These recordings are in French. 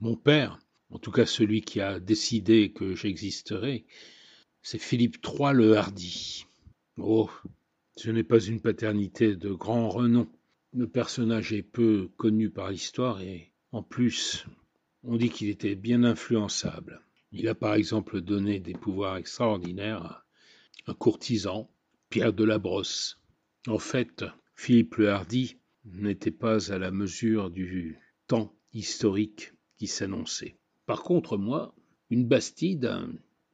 Mon père, en tout cas celui qui a décidé que j'existerai, c'est Philippe III le Hardi. Oh, ce n'est pas une paternité de grand renom. Le personnage est peu connu par l'histoire et, en plus, on dit qu'il était bien influençable. Il a par exemple donné des pouvoirs extraordinaires à un courtisan, Pierre de la Brosse. En fait, Philippe le Hardi n'était pas à la mesure du temps historique qui s'annonçait. Par contre, moi, une Bastide,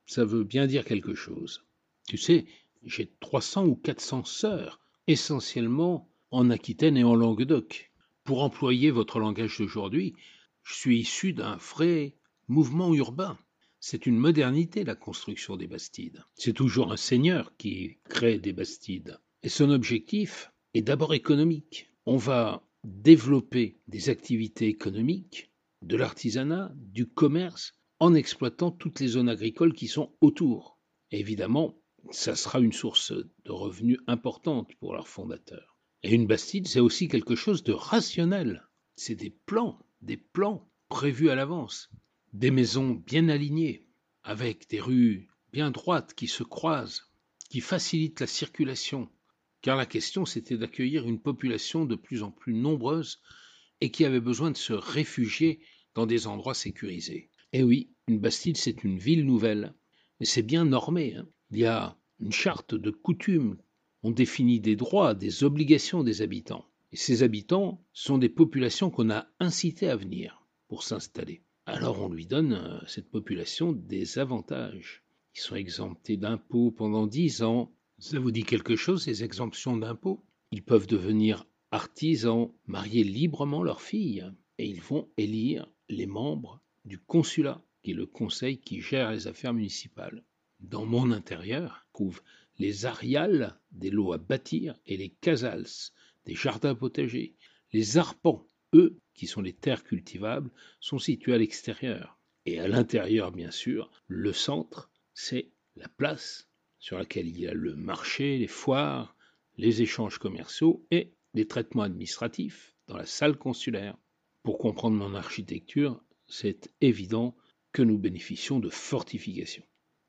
ça veut bien dire quelque chose. Tu sais, j'ai 300 ou 400 sœurs, essentiellement en Aquitaine et en Languedoc. Pour employer votre langage d'aujourd'hui, je suis issu d'un vrai mouvement urbain. C'est une modernité, la construction des bastides. C'est toujours un seigneur qui crée des bastides. Et son objectif est d'abord économique. On va développer des activités économiques, de l'artisanat, du commerce, en exploitant toutes les zones agricoles qui sont autour. évidemment, ça sera une source de revenus importante pour leurs fondateurs. Et une bastide, c'est aussi quelque chose de rationnel. C'est des plans, des plans prévus à l'avance, des maisons bien alignées, avec des rues bien droites qui se croisent, qui facilitent la circulation, car la question c'était d'accueillir une population de plus en plus nombreuse et qui avait besoin de se réfugier dans des endroits sécurisés. Et oui, une bastide c'est une ville nouvelle, et c'est bien normé. Hein. Il y a une charte de coutumes, on définit des droits, des obligations des habitants. Et ces habitants sont des populations qu'on a incitées à venir pour s'installer. Alors on lui donne, euh, cette population, des avantages. Ils sont exemptés d'impôts pendant dix ans, ça vous dit quelque chose, ces exemptions d'impôts? Ils peuvent devenir artisans, marier librement leurs filles, et ils vont élire les membres du consulat, qui est le conseil qui gère les affaires municipales. Dans mon intérieur trouvent les ariales des lots à bâtir et les casals des jardins potagers. Les arpents, eux, qui sont les terres cultivables, sont situés à l'extérieur. Et à l'intérieur, bien sûr, le centre, c'est la place sur laquelle il y a le marché, les foires, les échanges commerciaux et les traitements administratifs dans la salle consulaire. Pour comprendre mon architecture, c'est évident que nous bénéficions de fortifications.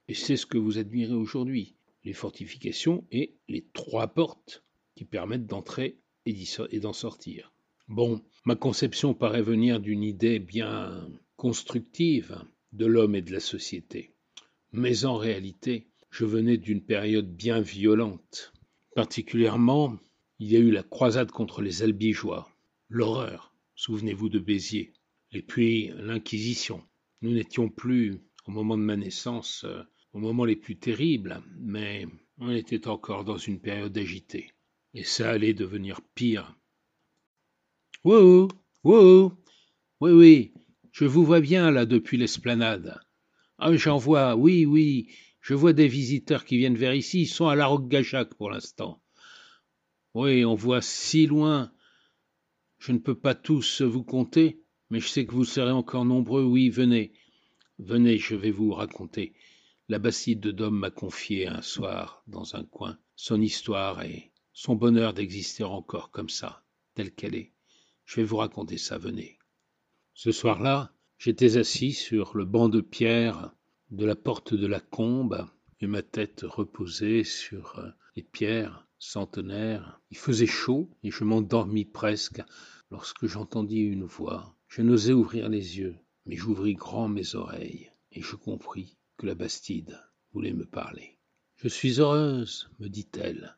Et c'est ce que vous admirez aujourd'hui, les fortifications et les trois portes qui permettent d'entrer et d'en sortir. Bon, ma conception paraît venir d'une idée bien constructive de l'homme et de la société. Mais en réalité, je venais d'une période bien violente. Particulièrement, il y a eu la croisade contre les albigeois, l'horreur, souvenez-vous de Béziers, et puis l'Inquisition. Nous n'étions plus, au moment de ma naissance, euh, au moment les plus terribles, mais on était encore dans une période agitée, et ça allait devenir pire. Wouhou Wouhou Oui, oui, je vous vois bien là depuis l'esplanade. Ah, j'en vois, oui, oui, je vois des visiteurs qui viennent vers ici, ils sont à la Roque-Gachac pour l'instant. Oui, on voit si loin. Je ne peux pas tous vous compter, mais je sais que vous serez encore nombreux. Oui, venez. Venez, je vais vous raconter. La Bastide de Dôme m'a confié un soir, dans un coin, son histoire et son bonheur d'exister encore comme ça, telle qu'elle est. Je vais vous raconter ça, venez. Ce soir-là, j'étais assis sur le banc de pierre de la porte de la combe, et ma tête reposait sur euh, les pierres centenaires. Il faisait chaud, et je m'endormis presque lorsque j'entendis une voix. Je n'osais ouvrir les yeux, mais j'ouvris grand mes oreilles, et je compris que la Bastide voulait me parler. Je suis heureuse, me dit-elle.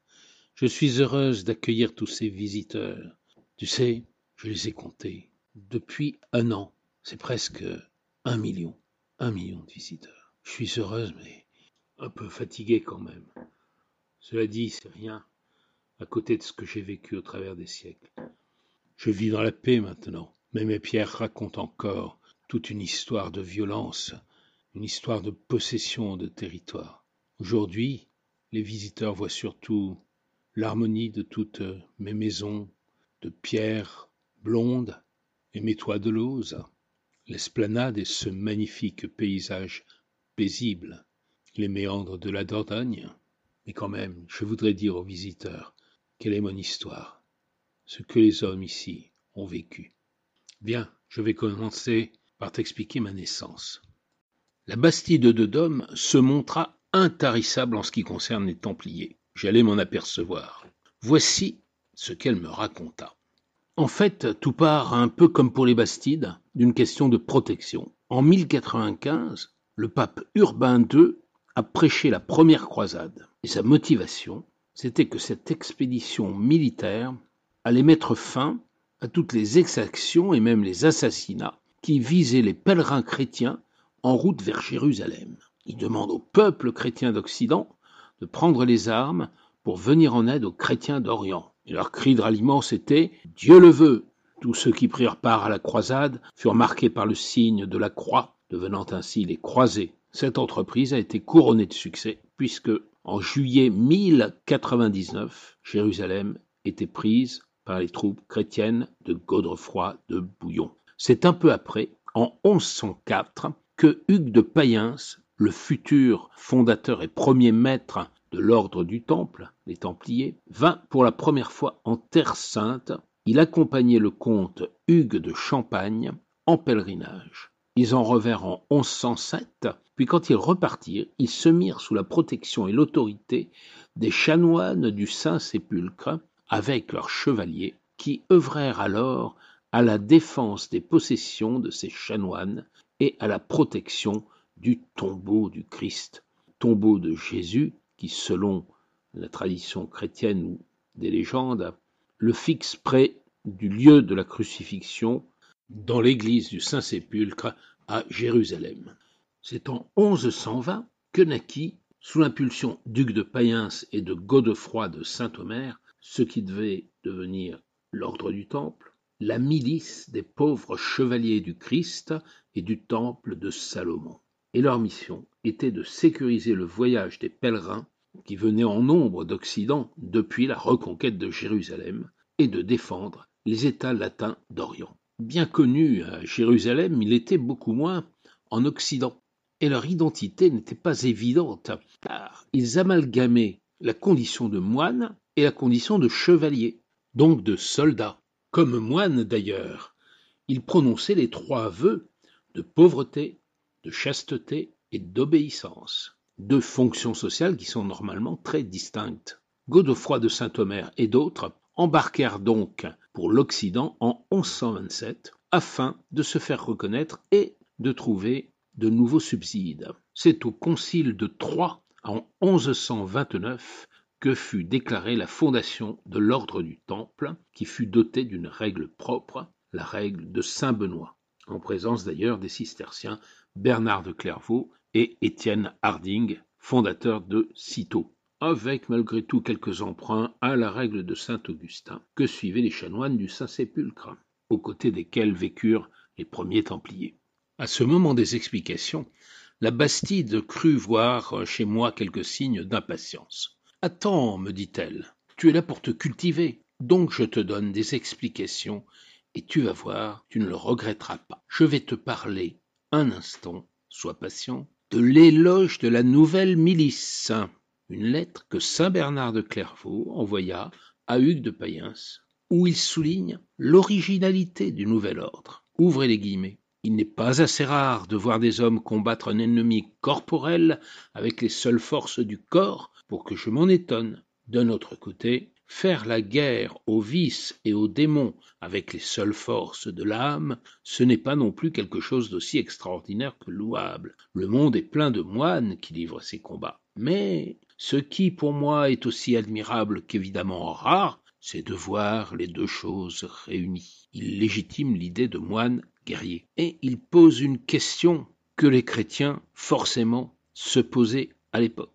Je suis heureuse d'accueillir tous ces visiteurs. Tu sais, je les ai comptés. Depuis un an, c'est presque un million. Un million de visiteurs. Je suis heureuse, mais un peu fatiguée quand même. Cela dit, c'est rien à côté de ce que j'ai vécu au travers des siècles. Je vis dans la paix maintenant, mais mes pierres racontent encore toute une histoire de violence, une histoire de possession de territoire. Aujourd'hui, les visiteurs voient surtout l'harmonie de toutes mes maisons de pierre blonde et mes toits de lauze, l'esplanade et ce magnifique paysage paisible, les méandres de la Dordogne. Mais quand même, je voudrais dire aux visiteurs quelle est mon histoire, ce que les hommes ici ont vécu. Bien, je vais commencer partent expliquer ma naissance. La Bastide de Dôme se montra intarissable en ce qui concerne les Templiers. J'allais m'en apercevoir. Voici ce qu'elle me raconta. En fait, tout part un peu comme pour les Bastides, d'une question de protection. En 1095, le pape Urbain II a prêché la première croisade. Et sa motivation, c'était que cette expédition militaire allait mettre fin à toutes les exactions et même les assassinats qui visaient les pèlerins chrétiens en route vers Jérusalem. Il demande au peuple chrétien d'Occident de prendre les armes pour venir en aide aux chrétiens d'Orient. Et leur cri de ralliement, c'était Dieu le veut. Tous ceux qui prirent part à la croisade furent marqués par le signe de la croix, devenant ainsi les croisés. Cette entreprise a été couronnée de succès, puisque en juillet 1099, Jérusalem était prise par les troupes chrétiennes de Godefroy de Bouillon. C'est un peu après, en 1104, que Hugues de Payens, le futur fondateur et premier maître de l'ordre du Temple, les Templiers, vint pour la première fois en Terre Sainte. Il accompagnait le comte Hugues de Champagne en pèlerinage. Ils en revinrent en 1107, puis quand ils repartirent, ils se mirent sous la protection et l'autorité des chanoines du Saint-Sépulcre avec leurs chevaliers, qui œuvrèrent alors à la défense des possessions de ces chanoines et à la protection du tombeau du Christ, tombeau de Jésus qui, selon la tradition chrétienne ou des légendes, le fixe près du lieu de la crucifixion dans l'église du Saint-Sépulcre à Jérusalem. C'est en 1120 que naquit, sous l'impulsion d'Hugues de Payens et de Godefroy de Saint-Omer, ce qui devait devenir l'ordre du Temple, la milice des pauvres chevaliers du Christ et du Temple de Salomon. Et leur mission était de sécuriser le voyage des pèlerins qui venaient en nombre d'Occident depuis la reconquête de Jérusalem et de défendre les États latins d'Orient. Bien connus à Jérusalem, il était beaucoup moins en Occident. Et leur identité n'était pas évidente, car ils amalgamaient la condition de moine et la condition de chevalier, donc de soldat. Comme moine d'ailleurs, il prononçait les trois vœux de pauvreté, de chasteté et d'obéissance, deux fonctions sociales qui sont normalement très distinctes. Godefroy de Saint-Omer et d'autres embarquèrent donc pour l'Occident en 1127 afin de se faire reconnaître et de trouver de nouveaux subsides. C'est au concile de Troyes en 1129 que fut déclarée la fondation de l'ordre du Temple, qui fut doté d'une règle propre, la règle de Saint Benoît, en présence d'ailleurs des cisterciens Bernard de Clairvaux et Étienne Harding, fondateur de Cîteaux, avec malgré tout quelques emprunts à la règle de Saint Augustin que suivaient les chanoines du Saint-Sépulcre, aux côtés desquels vécurent les premiers Templiers. À ce moment des explications, la Bastide crut voir chez moi quelques signes d'impatience. Attends, me dit-elle, tu es là pour te cultiver, donc je te donne des explications, et tu vas voir, tu ne le regretteras pas. Je vais te parler un instant, sois patient, de l'éloge de la nouvelle milice, une lettre que saint Bernard de Clairvaux envoya à Hugues de Payens, où il souligne l'originalité du nouvel ordre. Ouvrez les guillemets. Il n'est pas assez rare de voir des hommes combattre un ennemi corporel avec les seules forces du corps pour que je m'en étonne. D'un autre côté, faire la guerre aux vices et aux démons avec les seules forces de l'âme, ce n'est pas non plus quelque chose d'aussi extraordinaire que louable. Le monde est plein de moines qui livrent ces combats. Mais ce qui pour moi est aussi admirable qu'évidemment rare, c'est de voir les deux choses réunies. Il légitime l'idée de moine guerrier. Et il pose une question que les chrétiens forcément se posaient à l'époque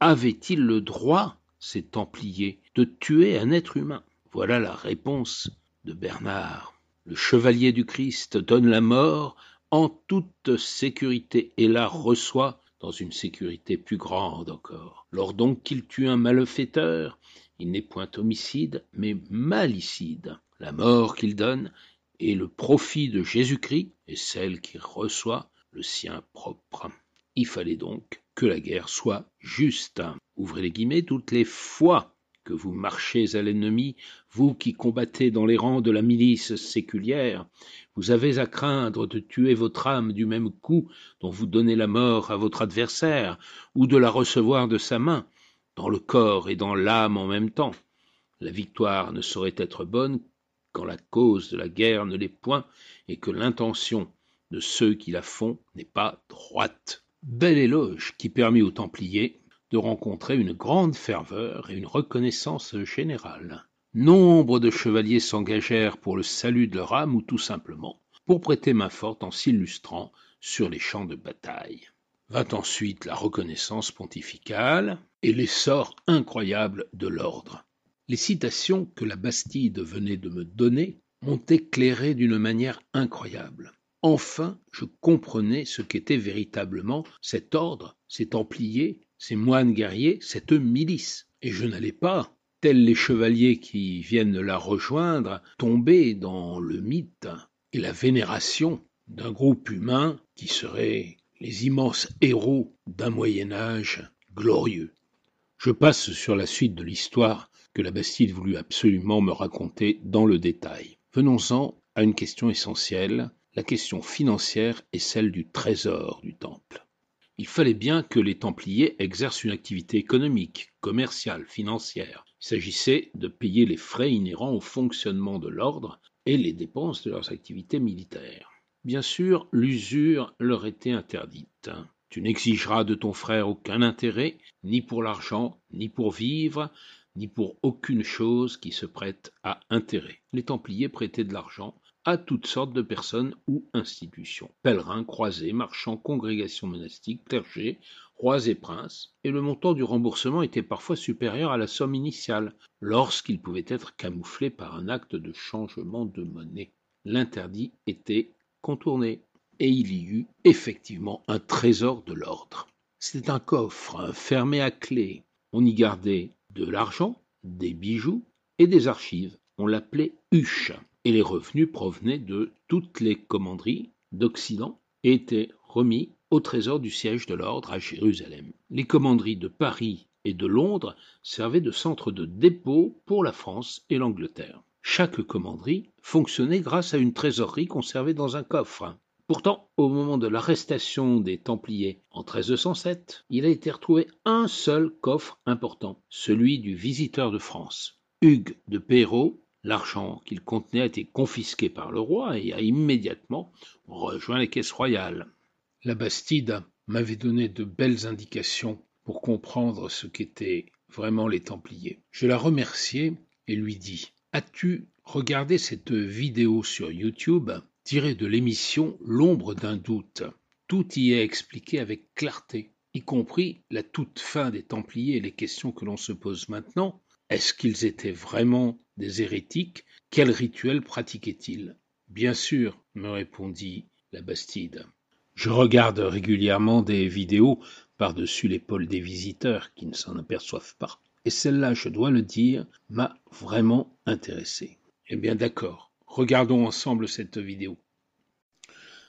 avait-il le droit, ces Templiers, de tuer un être humain? Voilà la réponse de Bernard. Le chevalier du Christ donne la mort en toute sécurité et la reçoit une sécurité plus grande encore. Lors donc qu'il tue un malfaiteur, il n'est point homicide, mais malicide. La mort qu'il donne est le profit de Jésus-Christ et celle qu'il reçoit le sien propre. Il fallait donc que la guerre soit juste. Ouvrez les guillemets, toutes les fois vous marchez à l'ennemi, vous qui combattez dans les rangs de la milice séculière, vous avez à craindre de tuer votre âme du même coup dont vous donnez la mort à votre adversaire, ou de la recevoir de sa main, dans le corps et dans l'âme en même temps. La victoire ne saurait être bonne quand la cause de la guerre ne l'est point et que l'intention de ceux qui la font n'est pas droite. Bel éloge qui permit aux Templiers de rencontrer une grande ferveur et une reconnaissance générale. Nombre de chevaliers s'engagèrent pour le salut de leur âme ou tout simplement pour prêter main forte en s'illustrant sur les champs de bataille. Vint ensuite la reconnaissance pontificale et l'essor incroyable de l'ordre. Les citations que la Bastide venait de me donner m'ont éclairé d'une manière incroyable. Enfin, je comprenais ce qu'était véritablement cet ordre, ces templiers, ces moines guerriers, cette milice. Et je n'allais pas, tels les chevaliers qui viennent la rejoindre, tomber dans le mythe et la vénération d'un groupe humain qui serait les immenses héros d'un Moyen Âge glorieux. Je passe sur la suite de l'histoire que la Bastide voulut absolument me raconter dans le détail. Venons-en à une question essentielle, la question financière et celle du trésor du temple. Il fallait bien que les Templiers exercent une activité économique, commerciale, financière. Il s'agissait de payer les frais inhérents au fonctionnement de l'ordre et les dépenses de leurs activités militaires. Bien sûr, l'usure leur était interdite. Tu n'exigeras de ton frère aucun intérêt, ni pour l'argent, ni pour vivre, ni pour aucune chose qui se prête à intérêt. Les Templiers prêtaient de l'argent à toutes sortes de personnes ou institutions. Pèlerins, croisés, marchands, congrégations monastiques, clergés, rois et princes, et le montant du remboursement était parfois supérieur à la somme initiale, lorsqu'il pouvait être camouflé par un acte de changement de monnaie. L'interdit était contourné, et il y eut effectivement un trésor de l'ordre. C'était un coffre fermé à clé. On y gardait de l'argent, des bijoux et des archives. On l'appelait huche et les revenus provenaient de toutes les commanderies d'Occident et étaient remis au trésor du siège de l'ordre à Jérusalem. Les commanderies de Paris et de Londres servaient de centre de dépôt pour la France et l'Angleterre. Chaque commanderie fonctionnait grâce à une trésorerie conservée dans un coffre. Pourtant, au moment de l'arrestation des Templiers en 1307, il a été retrouvé un seul coffre important, celui du visiteur de France. Hugues de Perrault L'argent qu'il contenait a été confisqué par le roi et a immédiatement rejoint les caisses royales. La Bastide m'avait donné de belles indications pour comprendre ce qu'étaient vraiment les Templiers. Je la remerciai et lui dis As-tu regardé cette vidéo sur YouTube tirée de l'émission L'ombre d'un doute Tout y est expliqué avec clarté, y compris la toute fin des Templiers et les questions que l'on se pose maintenant. Est-ce qu'ils étaient vraiment hérétiques, quel rituel pratiquaient-ils Bien sûr, me répondit la Bastide. Je regarde régulièrement des vidéos par-dessus l'épaule des visiteurs qui ne s'en aperçoivent pas. Et celle-là, je dois le dire, m'a vraiment intéressé. Eh bien d'accord, regardons ensemble cette vidéo.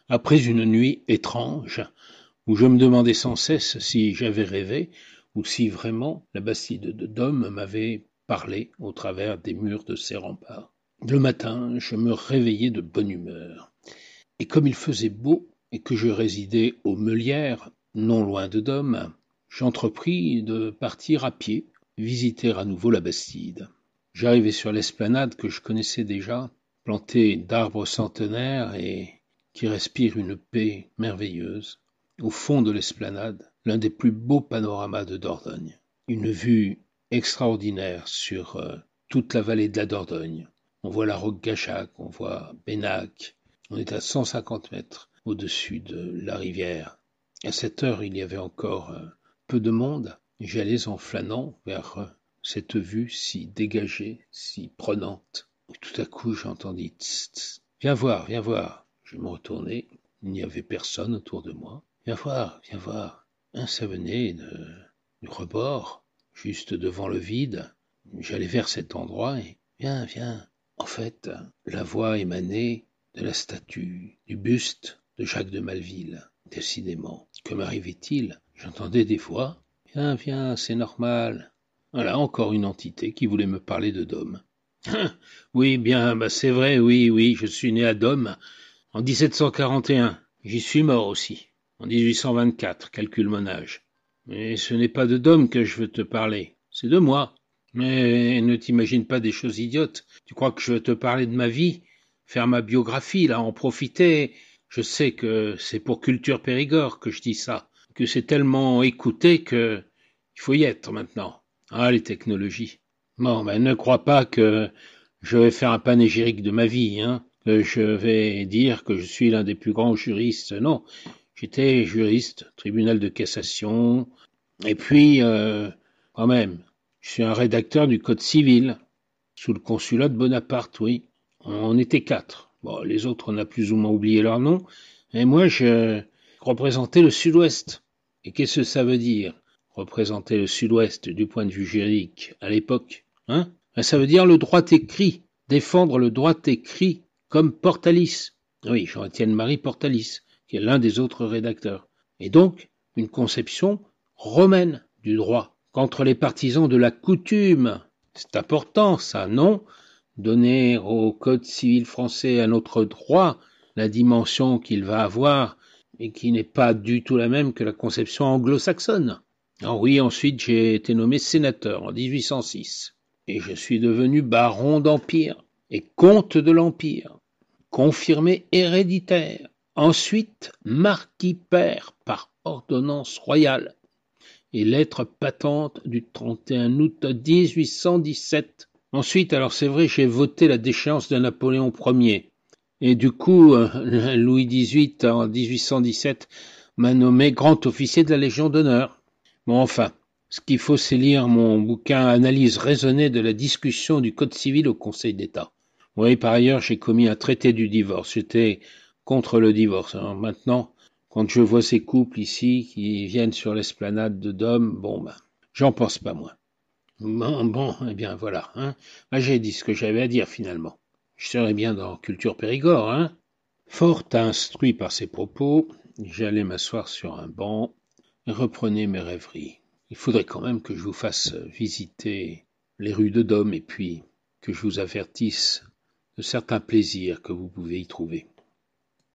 Après une nuit étrange, où je me demandais sans cesse si j'avais rêvé, ou si vraiment la Bastide de Dôme m'avait parlait au travers des murs de ses remparts. Le matin, je me réveillai de bonne humeur. Et comme il faisait beau et que je résidais aux Meulières, non loin de Dôme, j'entrepris de partir à pied, visiter à nouveau la Bastide. J'arrivai sur l'esplanade que je connaissais déjà, plantée d'arbres centenaires et qui respire une paix merveilleuse. Au fond de l'esplanade, l'un des plus beaux panoramas de Dordogne. Une vue extraordinaire sur euh, toute la vallée de la Dordogne. On voit la roque Gachac, on voit Bénac. On est à 150 mètres au-dessus de la rivière. À cette heure, il y avait encore euh, peu de monde. J'allais en flânant vers euh, cette vue si dégagée, si prenante. tout à coup, j'entendis tss, Viens voir, viens voir. Je me retournai. Il n'y avait personne autour de moi. Viens voir, viens voir. Un ça du rebord juste devant le vide. J'allais vers cet endroit et viens, viens. En fait, la voix émanait de la statue, du buste de Jacques de Malville. Décidément, que m'arrivait-il J'entendais des voix. Viens, viens, c'est normal. Voilà encore une entité qui voulait me parler de Dôme. oui, bien, bah c'est vrai, oui, oui, je suis né à Dôme en 1741. J'y suis mort aussi, en 1824, calcule mon âge. Mais ce n'est pas de Dôme que je veux te parler, c'est de moi. Mais ne t'imagine pas des choses idiotes. Tu crois que je veux te parler de ma vie, faire ma biographie, là, en profiter? Je sais que c'est pour Culture Périgord que je dis ça, que c'est tellement écouté que il faut y être maintenant. Ah, les technologies. Bon, ben ne crois pas que je vais faire un panégyrique de ma vie, hein, que je vais dire que je suis l'un des plus grands juristes. Non, j'étais juriste, tribunal de cassation, et puis, euh, quand même, je suis un rédacteur du Code civil, sous le consulat de Bonaparte, oui. On était quatre. Bon, les autres, on a plus ou moins oublié leur nom. Et moi, je représentais le Sud-Ouest. Et qu'est-ce que ça veut dire, représenter le Sud-Ouest du point de vue juridique à l'époque Hein? Ben, Ça veut dire le droit écrit, défendre le droit écrit comme Portalis. Oui, Jean-Étienne Marie Portalis, qui l'un des autres rédacteurs. Et donc, une conception romaine du droit qu'entre les partisans de la coutume. C'est important, ça, non? Donner au Code civil français un autre droit, la dimension qu'il va avoir, et qui n'est pas du tout la même que la conception anglo-saxonne. Oui, ensuite j'ai été nommé sénateur en 1806, et je suis devenu baron d'Empire et comte de l'Empire, confirmé héréditaire, ensuite marquis père par ordonnance royale, et lettre patente du 31 août 1817. Ensuite, alors c'est vrai, j'ai voté la déchéance de Napoléon Ier. Et du coup, euh, Louis XVIII, en 1817, m'a nommé grand officier de la Légion d'honneur. Bon, enfin, ce qu'il faut, c'est lire mon bouquin Analyse raisonnée de la discussion du Code civil au Conseil d'État. Oui, par ailleurs, j'ai commis un traité du divorce. J'étais contre le divorce. Maintenant, quand je vois ces couples ici qui viennent sur l'esplanade de Dôme, bon ben, j'en pense pas moins. Bon, bon, eh bien voilà, hein. J'ai dit ce que j'avais à dire finalement. Je serais bien dans Culture Périgord, hein. Fort instruit par ces propos, j'allais m'asseoir sur un banc et reprenais mes rêveries. Il faudrait quand même que je vous fasse visiter les rues de Dôme et puis que je vous avertisse de certains plaisirs que vous pouvez y trouver.